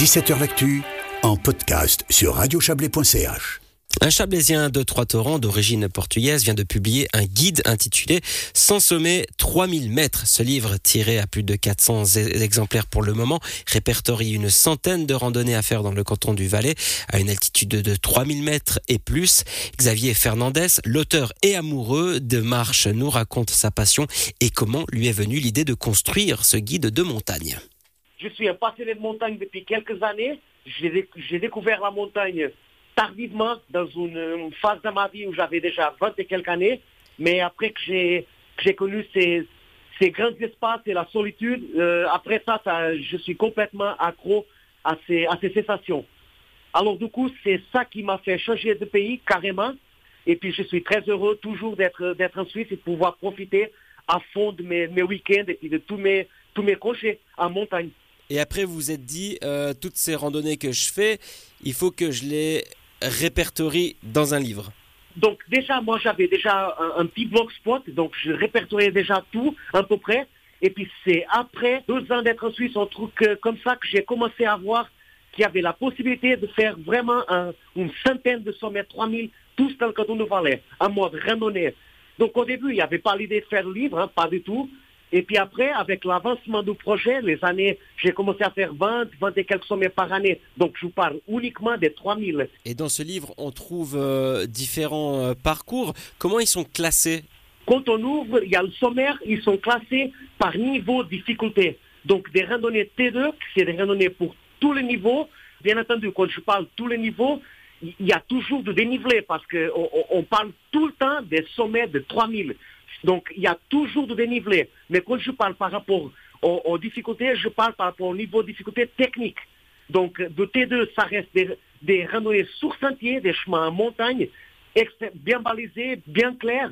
17h L'actu en podcast sur radiochablais.ch. Un Chablaisien de Trois-Torrents d'origine portugaise vient de publier un guide intitulé Sans sommet 3000 mètres. Ce livre, tiré à plus de 400 e- exemplaires pour le moment, répertorie une centaine de randonnées à faire dans le canton du Valais à une altitude de 3000 mètres et plus. Xavier Fernandez, l'auteur et amoureux de marche, nous raconte sa passion et comment lui est venue l'idée de construire ce guide de montagne. Je suis un passionné de montagne depuis quelques années. J'ai déc- j'ai découvert la montagne tardivement dans une, phase de ma vie où j'avais déjà 20 et quelques années. Mais après que j'ai connu ces, grands espaces et la solitude, euh, après ça, je suis complètement accro à ces, sensations. Alors du coup, c'est ça qui m'a fait changer de pays carrément. Et puis je suis très heureux toujours d'être en Suisse et de pouvoir profiter à fond de mes, week-ends et de tous mes, tous mes en montagne. Et après, vous vous êtes dit, euh, toutes ces randonnées que je fais, il faut que je les répertorie dans un livre. Donc déjà, moi j'avais déjà un, petit blogspot, donc je répertoriais déjà tout à peu près. Et puis c'est après deux ans d'être en Suisse, un truc euh, comme ça que j'ai commencé à voir qu'il y avait la possibilité de faire vraiment un- une centaine de sommets, 3000, tous dans le canton de Valais, en mode randonnée. Donc au début, il n'y avait pas l'idée de faire le livre, hein, pas du tout. Et puis après, avec l'avancement du projet, les années, j'ai commencé à faire 20, 20 et quelques sommets par année. Donc je vous parle uniquement des 3000. Et dans ce livre, on trouve euh, différents euh, parcours. Comment ils sont classés? Quand on ouvre, il y a le sommaire, ils sont classés par niveau de difficulté. Donc des randonnées T2, c'est des randonnées pour tous les niveaux. Bien entendu, quand je parle tous les niveaux, il y a toujours de dénivelé parce qu'on on parle tout le temps des sommets de 3000. Donc il y a toujours de dénivelé. Mais quand je parle par rapport aux, difficultés, je parle par rapport au niveau de difficulté technique. Donc de T2, ça reste des, des randonnées sur sentier, des chemins en montagne, bien balisés, bien clairs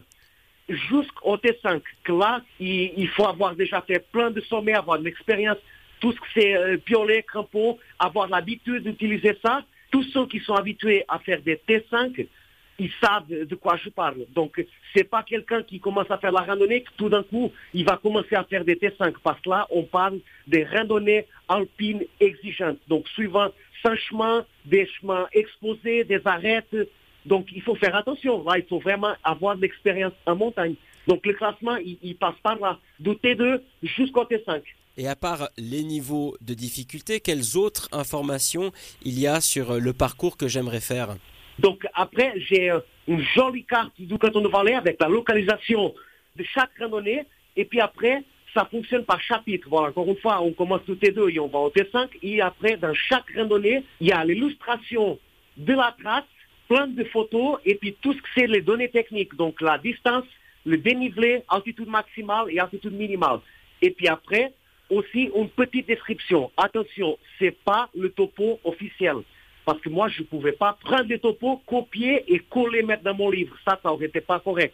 jusqu'au T5, que là, il, il faut avoir déjà fait plein de sommets, avoir de l'expérience, tout ce que c'est euh, piolet, crampon, avoir l'habitude d'utiliser ça. Tous ceux qui sont habitués à faire des T5, ils savent de quoi je parle. Donc, c'est pas quelqu'un qui commence à faire la randonnée que tout d'un coup, il va commencer à faire des T5. Parce que là, on parle des randonnées alpines exigeantes. Donc, suivant sans chemin, des chemins exposés, des arêtes. Donc, il faut faire attention. Il faut vraiment avoir de l'expérience en montagne. Donc, le classement, il, passe par là, du T2 jusqu'au T5. Et à part les niveaux de difficulté, quelles autres informations il y a sur le parcours que j'aimerais faire? Donc après, j'ai euh, une jolie carte du canton de Valais avec la localisation de chaque randonnée. Et puis après, ça fonctionne par chapitre. Voilà, encore une fois, on commence au T2 et on va au T5. Et après, dans chaque randonnée, il y a l'illustration de la trace, plein de photos, et puis tout ce que c'est les données techniques. Donc la distance, le dénivelé, altitude maximale et altitude minimale. Et puis après, aussi une petite description. Attention, c'est pas le topo officiel. Parce que moi, je ne pouvais pas prendre des topos, copier et coller, mettre dans mon livre. Ça, ça aurait été pas correct.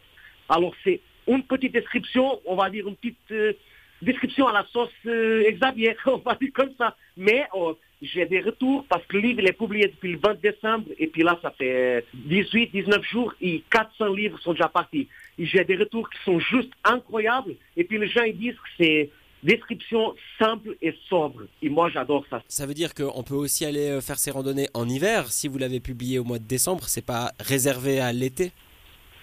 Alors, c'est une petite description, on va dire une petite euh, description à la sauce euh, Xavier, on va dire comme ça. Mais oh, j'ai des retours parce que le livre est publié depuis le 20 décembre et puis là, ça fait 18, 19 jours et 400 livres sont déjà partis. J'ai des retours qui sont juste incroyables et puis les gens ils disent que c'est description simple et sobre. Et moi, j'adore ça. Ça veut dire qu'on peut aussi aller euh, faire ces randonnées en hiver. Si vous l'avez publié au mois de décembre, c'est pas réservé à l'été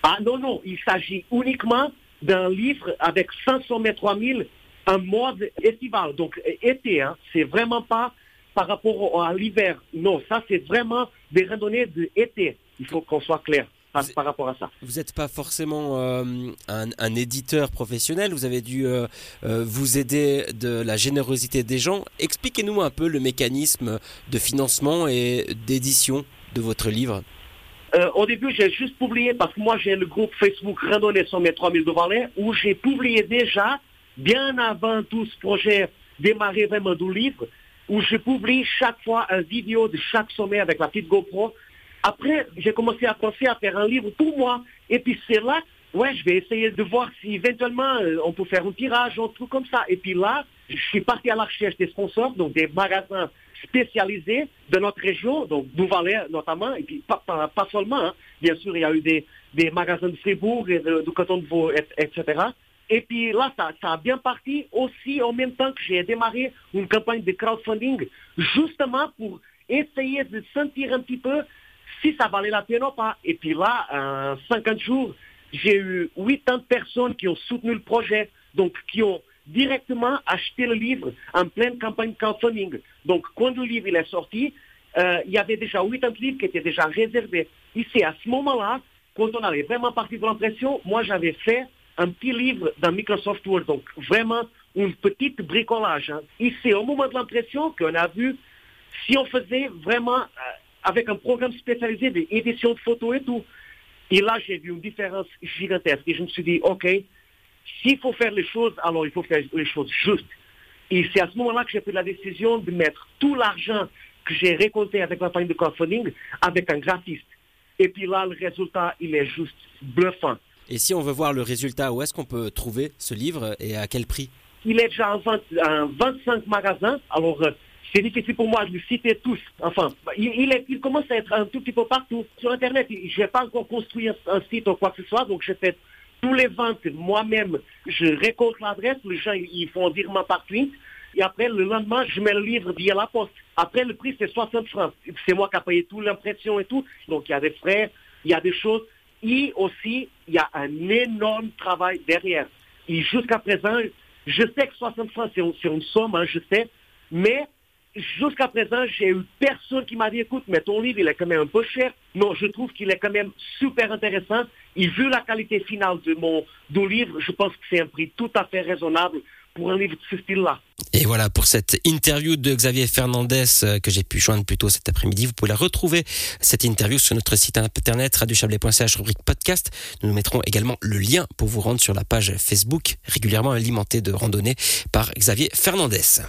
Ah non, non, il s'agit uniquement d'un livre avec 500 mètres 3000 en mode estival, donc été. Hein. C'est vraiment pas par rapport à l'hiver. Non, ça c'est vraiment des randonnées d'été. Il faut qu'on soit clair par, par rapport à ça. Vous n'êtes pas forcément euh, un, un éditeur professionnel, vous avez dû euh, euh, vous aider de la générosité des gens. Expliquez-nous un peu le mécanisme de financement et d'édition de votre livre. Euh, au début, j'ai juste publié, parce que moi j'ai le groupe Facebook Randonnée sur mes 3000 de Valais, où j'ai publié déjà, bien avant tout ce projet démarrer vraiment du livre, où je publie chaque fois un vidéo de chaque sommet avec la petite GoPro. Après, j'ai commencé à penser à faire un livre pour moi. Et puis c'est là, ouais, je vais essayer de voir si éventuellement euh, on peut faire un tirage, un truc comme ça. Et puis là, je suis parti à la recherche des sponsors, donc des magasins spécialisés de notre région, donc du Valais notamment, et puis pas, seulement. hein. Bien sûr, il y a eu des, des magasins de Fribourg et de- du canton de Vaud, et- etc. Et puis là, ça a bien parti aussi en même temps que j'ai démarré une campagne de crowdfunding, justement pour essayer de sentir un petit peu si ça valait la peine ou pas. Et puis là, en 50 jours, j'ai eu 80 personnes qui ont soutenu le projet, donc qui ont directement acheté le livre en pleine campagne crowdfunding. Donc quand le livre il est sorti, euh, il y avait déjà 80 livres qui étaient déjà réservés. Ici, à ce moment-là, quand on avait vraiment parti de l'impression, moi j'avais fait un petit livre dans Microsoft Word, donc vraiment une petite bricolage. Hein. C'est au moment de l'impression qu'on a vu si on faisait vraiment euh, avec un programme spécialisé d'édition de photos et tout. Et là, j'ai vu une différence gigantesque. Et je me suis dit, OK, s'il faut faire les choses, alors il faut faire les choses justes. Et c'est à ce moment-là que j'ai pris la décision de mettre tout l'argent que j'ai récolté avec la famille de crowdfunding avec un graphiste. Et puis là, le résultat, il est juste bluffant. Et si on veut voir le résultat, où est-ce qu'on peut trouver ce livre et à quel prix? Il est déjà en, 25 magasins. Alors, euh, c'est difficile pour moi de le citer tous. Enfin, il, commence à être un tout petit peu partout. Sur Internet, je n'ai pas encore construit un, site ou quoi que ce soit, donc je fais tous les ventes moi-même. Je récolte l'adresse, les gens ils font un virement par tweet. Et après, le lendemain, je mets le livre via la poste. Après, le prix, c'est 60 francs. C'est moi qui ai payé toute l'impression et tout. Donc, il y a des frais, il y a des choses. Et aussi, il y a un énorme travail derrière. Et jusqu'à présent, je sais que 60 francs, c'est une somme, hein, je sais. Mais jusqu'à présent, j'ai eu personne qui m'a dit, écoute, mais ton livre, il est quand même un peu cher. Non, je trouve qu'il est quand même super intéressant. Et vu la qualité finale de mon livre, je pense que c'est un prix tout à fait raisonnable pour un livre de ce style-là. Et voilà pour cette interview de Xavier Fernandez euh, que j'ai pu joindre plus tôt cet après-midi. Vous pouvez la retrouver, cette interview, sur notre site internet radiochablais.ch rubrique podcast. Nous nous mettrons également le lien pour vous rendre sur la page Facebook régulièrement alimentée de randonnées par Xavier Fernandez.